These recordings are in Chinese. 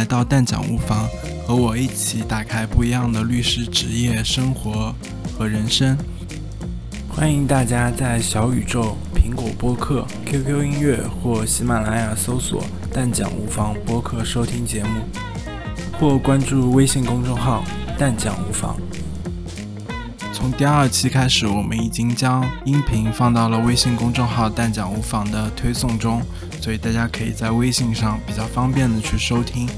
来到蛋讲无妨，和我一起打开不一样的律师职业、生活和人生。欢迎大家在小宇宙、苹果播客、QQ 音乐或喜马拉雅搜索“蛋讲无妨”播客收听节目，或关注微信公众号“蛋讲无妨”。从第二期开始，我们已经将音频放到了微信公众号“蛋讲无妨”的推送中，所以大家可以在微信上比较方便的去收听。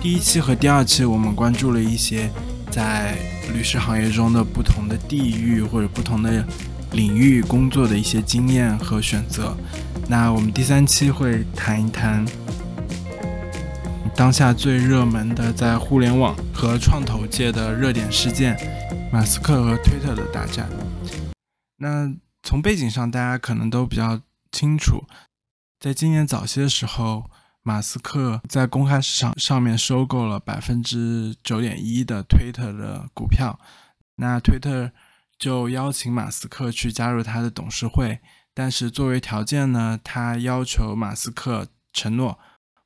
第一期和第二期，我们关注了一些在律师行业中的不同的地域或者不同的领域工作的一些经验和选择。那我们第三期会谈一谈当下最热门的在互联网和创投界的热点事件。马斯克和推特的大战。那从背景上，大家可能都比较清楚，在今年早些时候，马斯克在公开市场上面收购了百分之九点一的推特的股票。那推特就邀请马斯克去加入他的董事会，但是作为条件呢，他要求马斯克承诺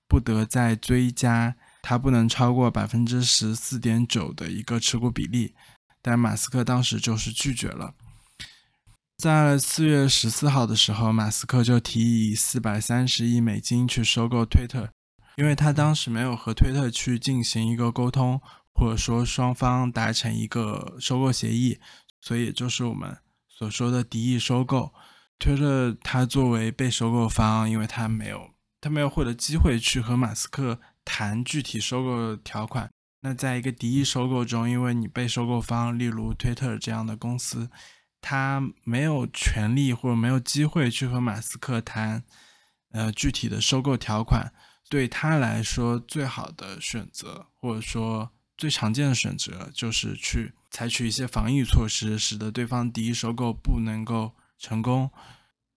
不得再追加，他不能超过百分之十四点九的一个持股比例。但马斯克当时就是拒绝了。在四月十四号的时候，马斯克就提议四百三十亿美金去收购推特，因为他当时没有和推特去进行一个沟通，或者说双方达成一个收购协议，所以就是我们所说的敌意收购。推特它作为被收购方，因为他没有他没有获得机会去和马斯克谈具体收购条款。那在一个敌意收购中，因为你被收购方，例如推特这样的公司，他没有权利或者没有机会去和马斯克谈，呃，具体的收购条款。对他来说，最好的选择或者说最常见的选择，就是去采取一些防御措施，使得对方敌意收购不能够成功。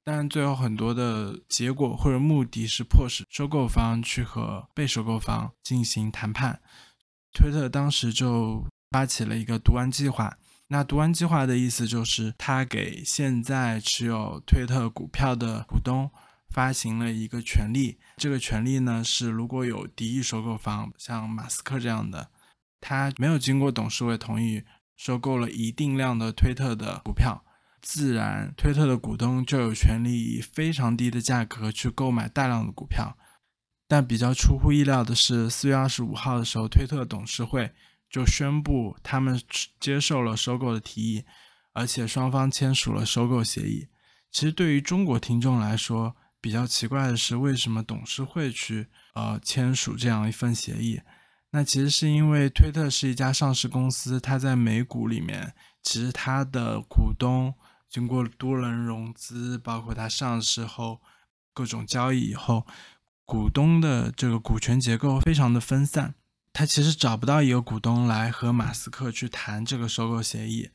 但最后很多的结果或者目的是迫使收购方去和被收购方进行谈判。推特当时就发起了一个读完计划。那读完计划的意思就是，他给现在持有推特股票的股东发行了一个权利。这个权利呢，是如果有敌意收购方，像马斯克这样的，他没有经过董事会同意收购了一定量的推特的股票，自然推特的股东就有权利以非常低的价格去购买大量的股票。但比较出乎意料的是，四月二十五号的时候，推特董事会就宣布他们接受了收购的提议，而且双方签署了收购协议。其实对于中国听众来说，比较奇怪的是，为什么董事会去呃签署这样一份协议？那其实是因为推特是一家上市公司，它在美股里面，其实它的股东经过多轮融资，包括它上市后各种交易以后。股东的这个股权结构非常的分散，他其实找不到一个股东来和马斯克去谈这个收购协议。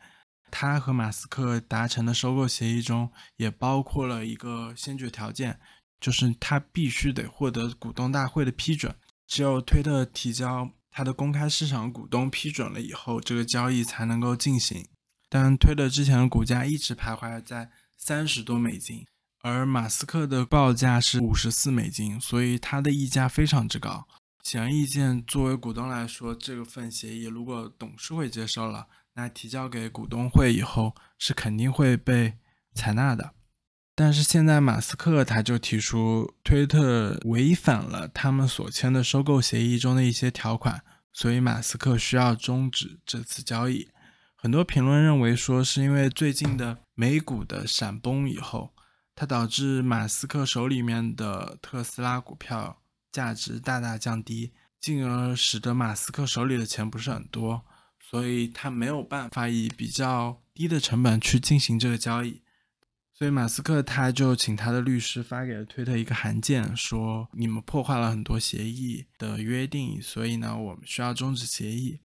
他和马斯克达成的收购协议中也包括了一个先决条件，就是他必须得获得股东大会的批准。只有推特提交他的公开市场股东批准了以后，这个交易才能够进行。但推特之前的股价一直徘徊在三十多美金。而马斯克的报价是五十四美金，所以他的溢价非常之高。显而易见，作为股东来说，这份协议如果董事会接受了，那提交给股东会以后是肯定会被采纳的。但是现在马斯克他就提出推特违反了他们所签的收购协议中的一些条款，所以马斯克需要终止这次交易。很多评论认为说，是因为最近的美股的闪崩以后。它导致马斯克手里面的特斯拉股票价值大大降低，进而使得马斯克手里的钱不是很多，所以他没有办法以比较低的成本去进行这个交易。所以马斯克他就请他的律师发给了推特一个函件，说你们破坏了很多协议的约定，所以呢，我们需要终止协议。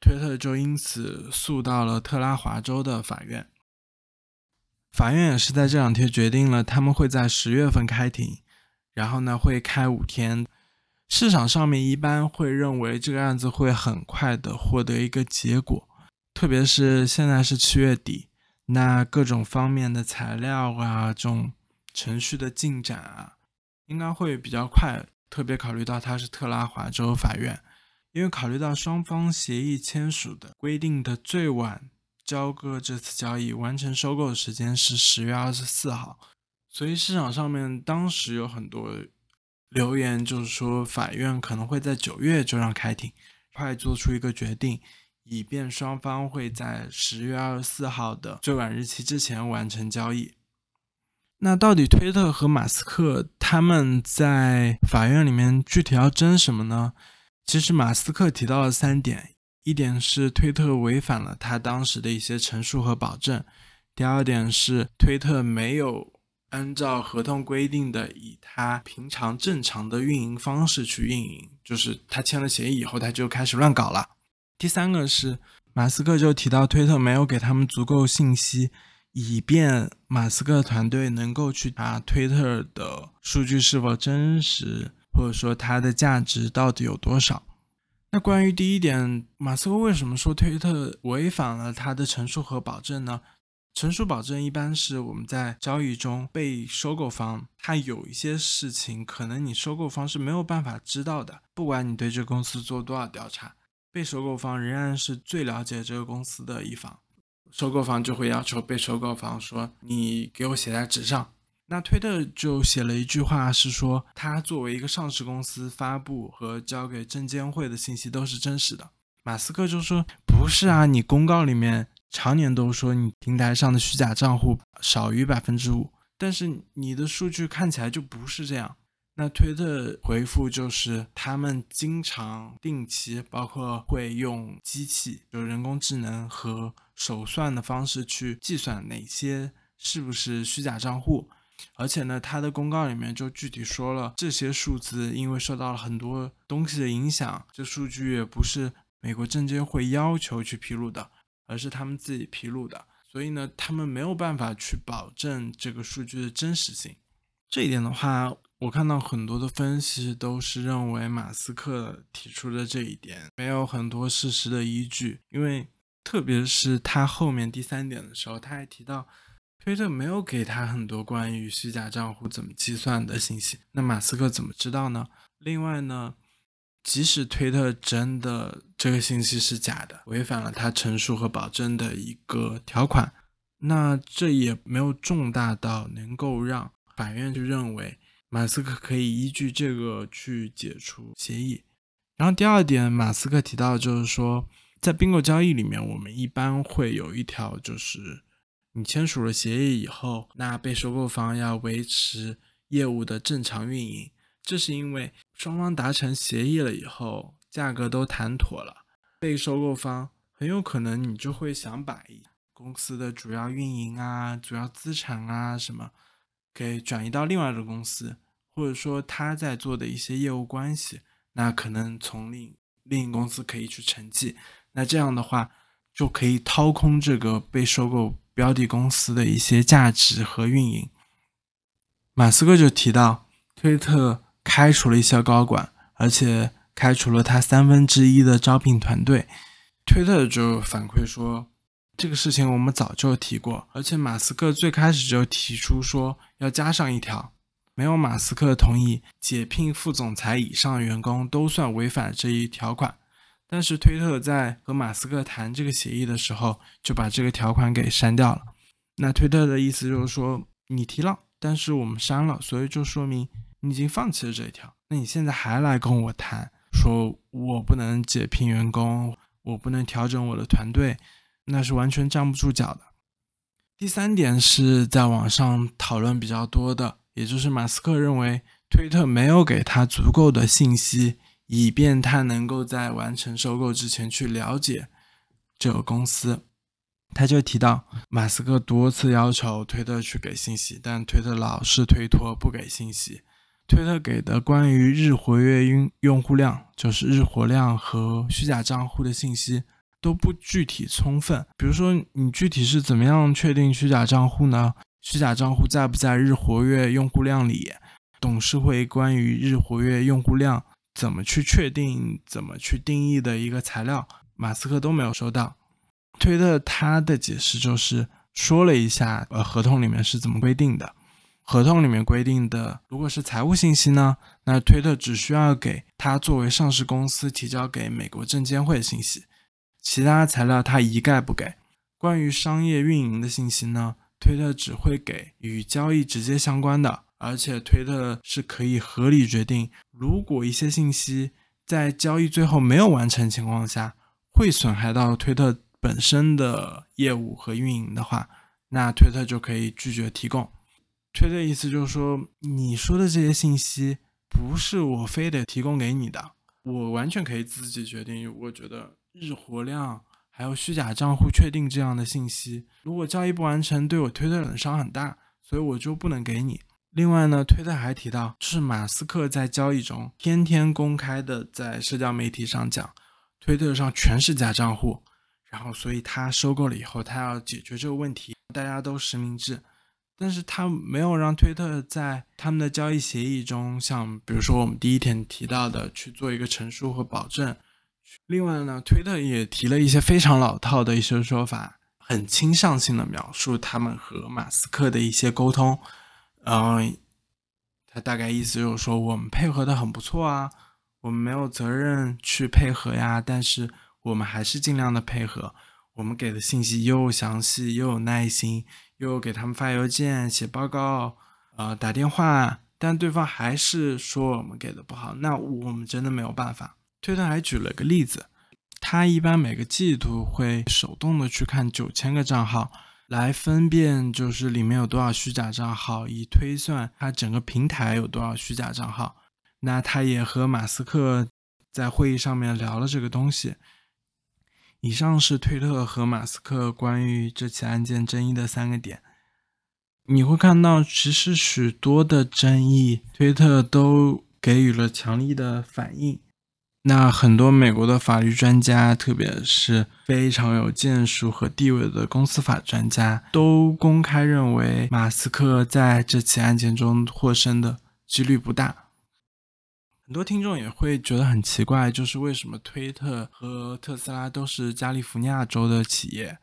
推特就因此诉到了特拉华州的法院。法院也是在这两天决定了，他们会在十月份开庭，然后呢会开五天。市场上面一般会认为这个案子会很快的获得一个结果，特别是现在是七月底，那各种方面的材料啊，这种程序的进展啊，应该会比较快。特别考虑到它是特拉华州法院，因为考虑到双方协议签署的规定的最晚交割这次交易完成收购的时间是十月二十四号，所以市场上面当时有很多留言，就是说法院可能会在九月就让开庭，快做出一个决定，以便双方会在十月二十四号的最晚日期之前完成交易。那到底推特和马斯克他们在法院里面具体要争什么呢？其实马斯克提到了三点：一点是推特违反了他当时的一些陈述和保证；第二点是推特没有按照合同规定的以他平常正常的运营方式去运营，就是他签了协议以后他就开始乱搞了；第三个是马斯克就提到推特没有给他们足够信息。以便马斯克团队能够去查推特的数据是否真实，或者说它的价值到底有多少。那关于第一点，马斯克为什么说推特违反了他的陈述和保证呢？陈述保证一般是我们在交易中被收购方，他有一些事情可能你收购方是没有办法知道的，不管你对这个公司做多少调查，被收购方仍然是最了解这个公司的一方。收购方就会要求被收购方说：“你给我写在纸上。”那推特就写了一句话，是说他作为一个上市公司发布和交给证监会的信息都是真实的。马斯克就说：“不是啊，你公告里面常年都说你平台上的虚假账户少于百分之五，但是你的数据看起来就不是这样。”那推特回复就是，他们经常定期，包括会用机器，就人工智能和手算的方式去计算哪些是不是虚假账户，而且呢，他的公告里面就具体说了，这些数字因为受到了很多东西的影响，这数据也不是美国证监会要求去披露的，而是他们自己披露的，所以呢，他们没有办法去保证这个数据的真实性。这一点的话。我看到很多的分析都是认为马斯克提出的这一点没有很多事实的依据，因为特别是他后面第三点的时候，他还提到推特没有给他很多关于虚假账户怎么计算的信息。那马斯克怎么知道呢？另外呢，即使推特真的这个信息是假的，违反了他陈述和保证的一个条款，那这也没有重大到能够让法院去认为。马斯克可以依据这个去解除协议。然后第二点，马斯克提到就是说，在并购交易里面，我们一般会有一条，就是你签署了协议以后，那被收购方要维持业务的正常运营。这是因为双方达成协议了以后，价格都谈妥了，被收购方很有可能你就会想把公司的主要运营啊、主要资产啊什么。给转移到另外的公司，或者说他在做的一些业务关系，那可能从另另一公司可以去承继，那这样的话就可以掏空这个被收购标的公司的一些价值和运营。马斯克就提到，推特开除了一些高管，而且开除了他三分之一的招聘团队。推特就反馈说。这个事情我们早就提过，而且马斯克最开始就提出说要加上一条，没有马斯克同意解聘副总裁以上员工都算违反这一条款。但是推特在和马斯克谈这个协议的时候，就把这个条款给删掉了。那推特的意思就是说，你提了，但是我们删了，所以就说明你已经放弃了这一条。那你现在还来跟我谈，说我不能解聘员工，我不能调整我的团队。那是完全站不住脚的。第三点是在网上讨论比较多的，也就是马斯克认为推特没有给他足够的信息，以便他能够在完成收购之前去了解这个公司。他就提到，马斯克多次要求推特去给信息，但推特老是推脱不给信息。推特给的关于日活跃用用户量，就是日活量和虚假账户的信息。都不具体充分，比如说你具体是怎么样确定虚假账户呢？虚假账户在不在日活跃用户量里？董事会关于日活跃用户量怎么去确定、怎么去定义的一个材料，马斯克都没有收到。推特他的解释就是说了一下，呃，合同里面是怎么规定的。合同里面规定的，如果是财务信息呢，那推特只需要给他作为上市公司提交给美国证监会的信息，其他材料他一概不给。关于商业运营的信息呢，推特只会给与交易直接相关的，而且推特是可以合理决定，如果一些信息在交易最后没有完成情况下，会损害到推特本身的业务和运营的话，那推特就可以拒绝提供。推的意思就是说，你说的这些信息不是我非得提供给你的，我完全可以自己决定。我觉得日活量还有虚假账户确定这样的信息，如果交易不完成，对我推特的伤很大，所以我就不能给你。另外呢，推特还提到，是马斯克在交易中天天公开的在社交媒体上讲，推特上全是假账户，然后所以他收购了以后，他要解决这个问题，大家都实名制。但是他没有让推特在他们的交易协议中，像比如说我们第一天提到的去做一个陈述和保证。另外呢，推特也提了一些非常老套的一些说法，很倾向性的描述他们和马斯克的一些沟通。嗯，他大概意思就是说，我们配合的很不错啊，我们没有责任去配合呀，但是我们还是尽量的配合。我们给的信息又详细又有耐心。又给他们发邮件、写报告、呃打电话，但对方还是说我们给的不好，那我们真的没有办法。推特还举了个例子，他一般每个季度会手动的去看九千个账号，来分辨就是里面有多少虚假账号，以推算它整个平台有多少虚假账号。那他也和马斯克在会议上面聊了这个东西。以上是推特和马斯克关于这起案件争议的三个点。你会看到，其实许多的争议，推特都给予了强力的反应。那很多美国的法律专家，特别是非常有建树和地位的公司法专家，都公开认为，马斯克在这起案件中获胜的几率不大。很多听众也会觉得很奇怪，就是为什么推特和特斯拉都是加利福尼亚州的企业，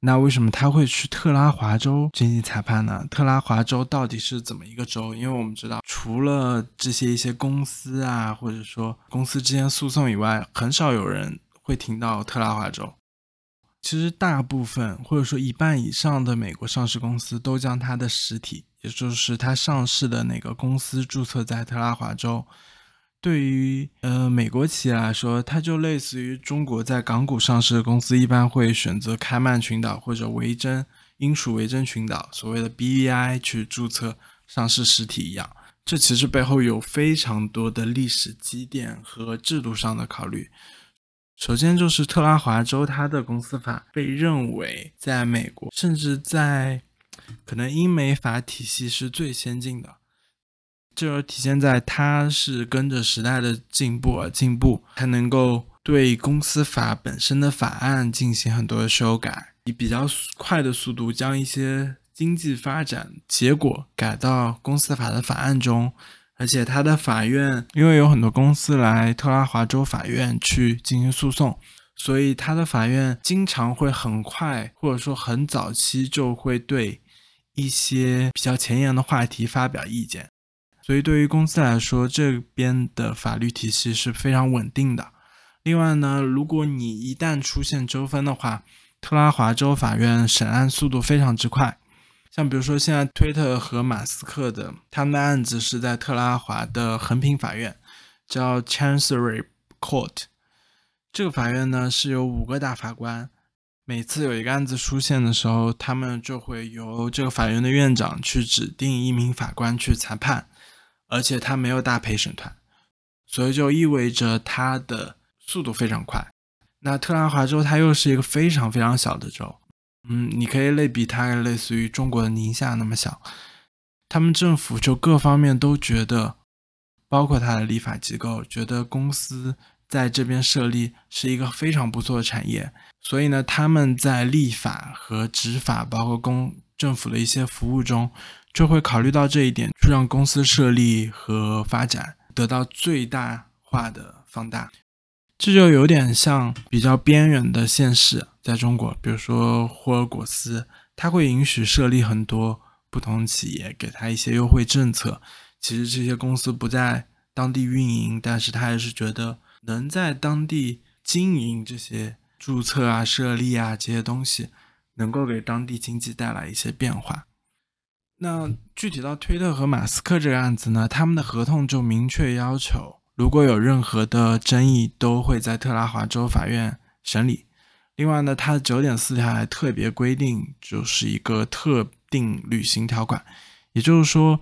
那为什么他会去特拉华州进行裁判呢？特拉华州到底是怎么一个州？因为我们知道，除了这些一些公司啊，或者说公司之间诉讼以外，很少有人会听到特拉华州。其实大部分或者说一半以上的美国上市公司都将它的实体，也就是它上市的那个公司注册在特拉华州。对于呃美国企业来说，它就类似于中国在港股上市的公司，一般会选择开曼群岛或者维珍英属维珍群岛所谓的 BVI 去注册上市实体一样。这其实背后有非常多的历史积淀和制度上的考虑。首先就是特拉华州，它的公司法被认为在美国，甚至在可能英美法体系是最先进的。这体现在它是跟着时代的进步而进步，它能够对公司法本身的法案进行很多的修改，以比较快的速度将一些经济发展结果改到公司法的法案中。而且他的法院，因为有很多公司来特拉华州法院去进行诉讼，所以他的法院经常会很快或者说很早期就会对一些比较前沿的话题发表意见。所以，对于公司来说，这边的法律体系是非常稳定的。另外呢，如果你一旦出现纠纷的话，特拉华州法院审案速度非常之快。像比如说，现在推特和马斯克的他们的案子是在特拉华的横平法院，叫 Chancery Court。这个法院呢是有五个大法官，每次有一个案子出现的时候，他们就会由这个法院的院长去指定一名法官去裁判。而且他没有大陪审团，所以就意味着他的速度非常快。那特拉华州它又是一个非常非常小的州，嗯，你可以类比它类似于中国的宁夏那么小。他们政府就各方面都觉得，包括他的立法机构觉得公司在这边设立是一个非常不错的产业，所以呢，他们在立法和执法，包括公政府的一些服务中。就会考虑到这一点，去让公司设立和发展得到最大化的放大。这就有点像比较边缘的县市，在中国，比如说霍尔果斯，它会允许设立很多不同企业给他一些优惠政策。其实这些公司不在当地运营，但是他还是觉得能在当地经营这些注册啊、设立啊这些东西，能够给当地经济带来一些变化。那具体到推特和马斯克这个案子呢，他们的合同就明确要求，如果有任何的争议，都会在特拉华州法院审理。另外呢，它的九点四条还特别规定，就是一个特定履行条款，也就是说，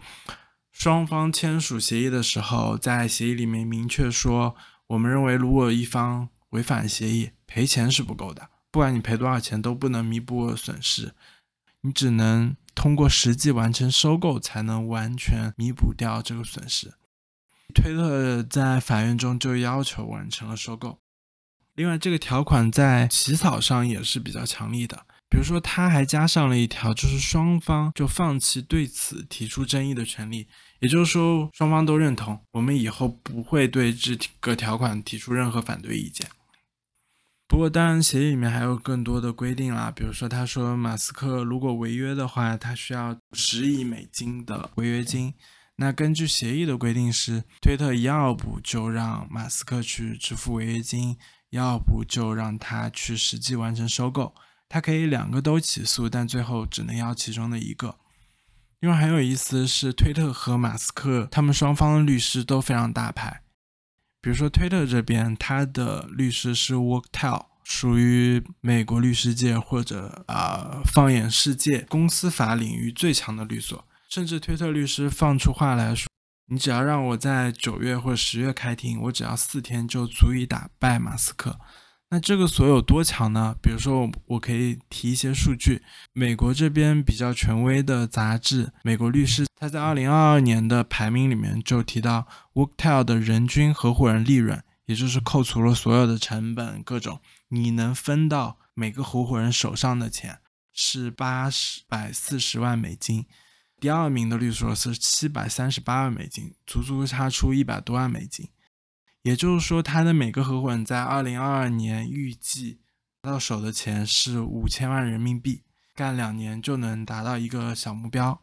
双方签署协议的时候，在协议里面明确说，我们认为如果一方违反协议，赔钱是不够的，不管你赔多少钱，都不能弥补损失，你只能。通过实际完成收购才能完全弥补掉这个损失。推特在法院中就要求完成了收购。另外，这个条款在起草上也是比较强力的。比如说，他还加上了一条，就是双方就放弃对此提出争议的权利。也就是说，双方都认同，我们以后不会对这个条款提出任何反对意见。不过，当然，协议里面还有更多的规定啦。比如说，他说马斯克如果违约的话，他需要十亿美金的违约金。那根据协议的规定是，推特要不就让马斯克去支付违约金，要不就让他去实际完成收购。他可以两个都起诉，但最后只能要其中的一个。另外，很有意思是，推特和马斯克他们双方的律师都非常大牌。比如说，推特这边，他的律师是 Worktel，属于美国律师界或者啊放眼世界公司法领域最强的律所。甚至推特律师放出话来说：“你只要让我在九月或十月开庭，我只要四天就足以打败马斯克。”那这个所有多强呢？比如说，我可以提一些数据。美国这边比较权威的杂志《美国律师》，他在二零二二年的排名里面就提到，Worktel 的人均合伙人利润，也就是扣除了所有的成本，各种你能分到每个合伙人手上的钱是八十百四十万美金。第二名的律所是七百三十八万美金，足足差出一百多万美金。也就是说，他的每个合伙人在二零二二年预计到手的钱是五千万人民币，干两年就能达到一个小目标。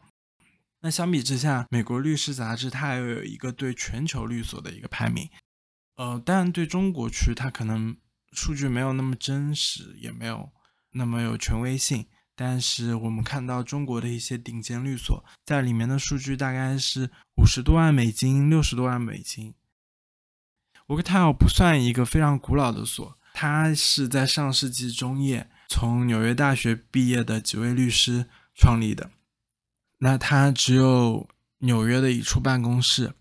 那相比之下，美国律师杂志它还有一个对全球律所的一个排名，呃，但对中国区它可能数据没有那么真实，也没有那么有权威性。但是我们看到中国的一些顶尖律所在里面的数据大概是五十多万美金，六十多万美金。Worktel 不算一个非常古老的所，它是在上世纪中叶从纽约大学毕业的几位律师创立的。那它只有纽约的一处办公室。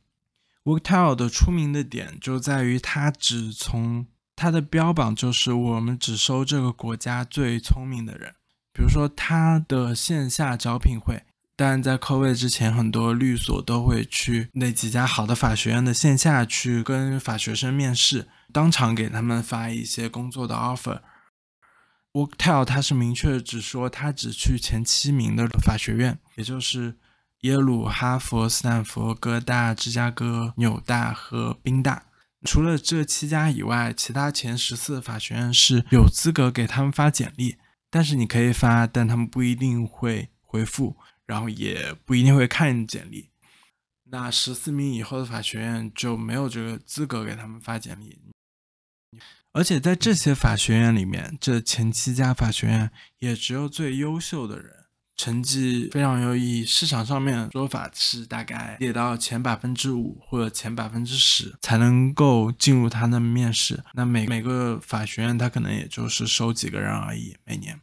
Worktel 的出名的点就在于它只从它的标榜就是我们只收这个国家最聪明的人，比如说他的线下招聘会。但在科威之前，很多律所都会去那几家好的法学院的线下去跟法学生面试，当场给他们发一些工作的 offer。Worktel 它是明确只说他只去前七名的法学院，也就是耶鲁、哈佛、斯坦福、哥大、芝加哥、纽大和宾大。除了这七家以外，其他前十四法学院是有资格给他们发简历，但是你可以发，但他们不一定会回复。然后也不一定会看简历，那十四名以后的法学院就没有这个资格给他们发简历，而且在这些法学院里面，这前七家法学院也只有最优秀的人，成绩非常优异，市场上面说法是大概列到前百分之五或者前百分之十才能够进入他的面试，那每每个法学院他可能也就是收几个人而已，每年。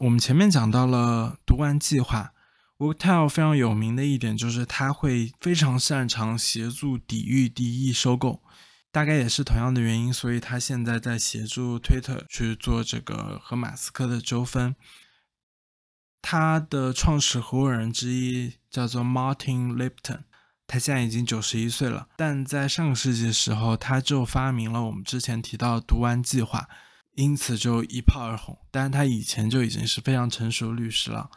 我们前面讲到了读完计划，Worktel 非常有名的一点就是他会非常擅长协助抵御敌意收购，大概也是同样的原因，所以他现在在协助 Twitter 去做这个和马斯克的纠纷。他的创始合伙人之一叫做 Martin Lipton，他现在已经九十一岁了，但在上个世纪的时候，他就发明了我们之前提到的读完计划。因此就一炮而红，但是他以前就已经是非常成熟律师了。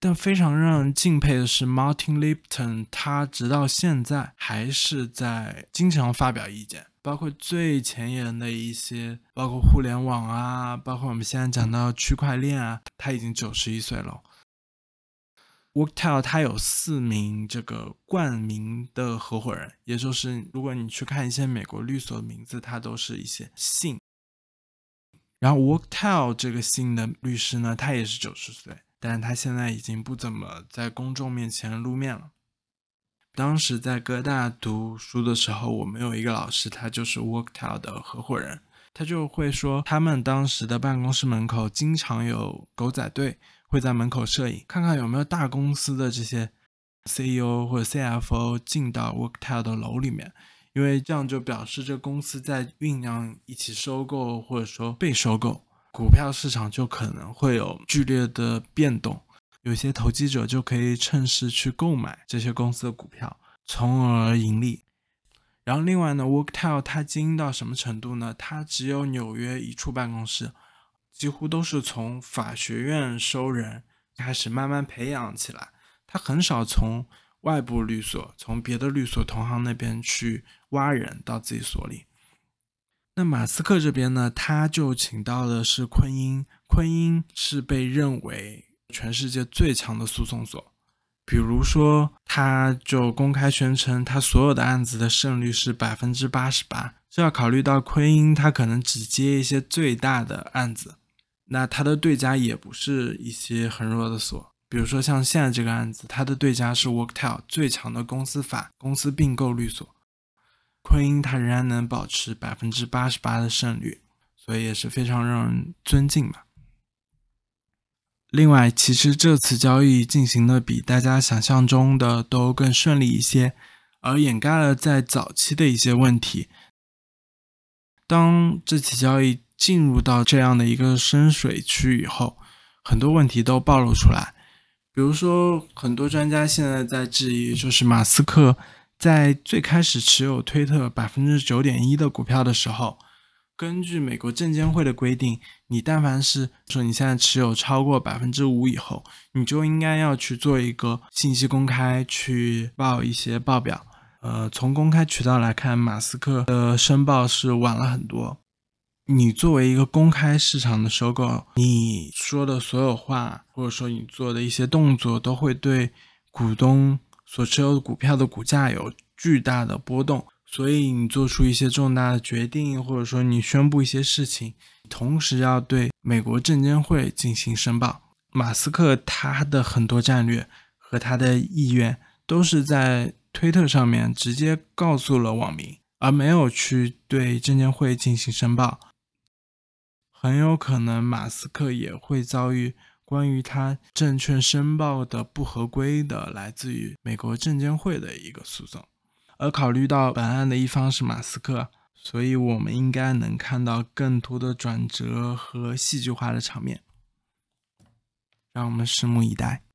但非常让人敬佩的是，Martin Lipton，他直到现在还是在经常发表意见，包括最前沿的一些，包括互联网啊，包括我们现在讲到区块链啊，他已经九十一岁了。Worktel 它有四名这个冠名的合伙人，也就是如果你去看一些美国律所的名字，它都是一些姓。然后 Worktel 这个姓的律师呢，他也是九十岁，但是他现在已经不怎么在公众面前露面了。当时在哥大读书的时候，我们有一个老师，他就是 Worktel 的合伙人，他就会说，他们当时的办公室门口经常有狗仔队。会在门口摄影，看看有没有大公司的这些 CEO 或者 CFO 进到 Worktel 的楼里面，因为这样就表示这公司在酝酿一起收购或者说被收购，股票市场就可能会有剧烈的变动，有些投机者就可以趁势去购买这些公司的股票，从而盈利。然后另外呢，Worktel 它经营到什么程度呢？它只有纽约一处办公室。几乎都是从法学院收人开始慢慢培养起来，他很少从外部律所、从别的律所同行那边去挖人到自己所里。那马斯克这边呢，他就请到的是昆英，昆英是被认为全世界最强的诉讼所，比如说他就公开宣称他所有的案子的胜率是百分之八十八，这要考虑到昆英他可能只接一些最大的案子。那他的对家也不是一些很弱的所，比如说像现在这个案子，他的对家是 Worktel 最强的公司法公司并购律所，昆英他仍然能保持百分之八十八的胜率，所以也是非常让人尊敬吧。另外，其实这次交易进行的比大家想象中的都更顺利一些，而掩盖了在早期的一些问题。当这起交易。进入到这样的一个深水区以后，很多问题都暴露出来。比如说，很多专家现在在质疑，就是马斯克在最开始持有推特百分之九点一的股票的时候，根据美国证监会的规定，你但凡是说你现在持有超过百分之五以后，你就应该要去做一个信息公开，去报一些报表。呃，从公开渠道来看，马斯克的申报是晚了很多。你作为一个公开市场的收购，你说的所有话，或者说你做的一些动作，都会对股东所持有的股票的股价有巨大的波动。所以你做出一些重大的决定，或者说你宣布一些事情，同时要对美国证监会进行申报。马斯克他的很多战略和他的意愿，都是在推特上面直接告诉了网民，而没有去对证监会进行申报。很有可能，马斯克也会遭遇关于他证券申报的不合规的，来自于美国证监会的一个诉讼。而考虑到本案的一方是马斯克，所以我们应该能看到更多的转折和戏剧化的场面。让我们拭目以待。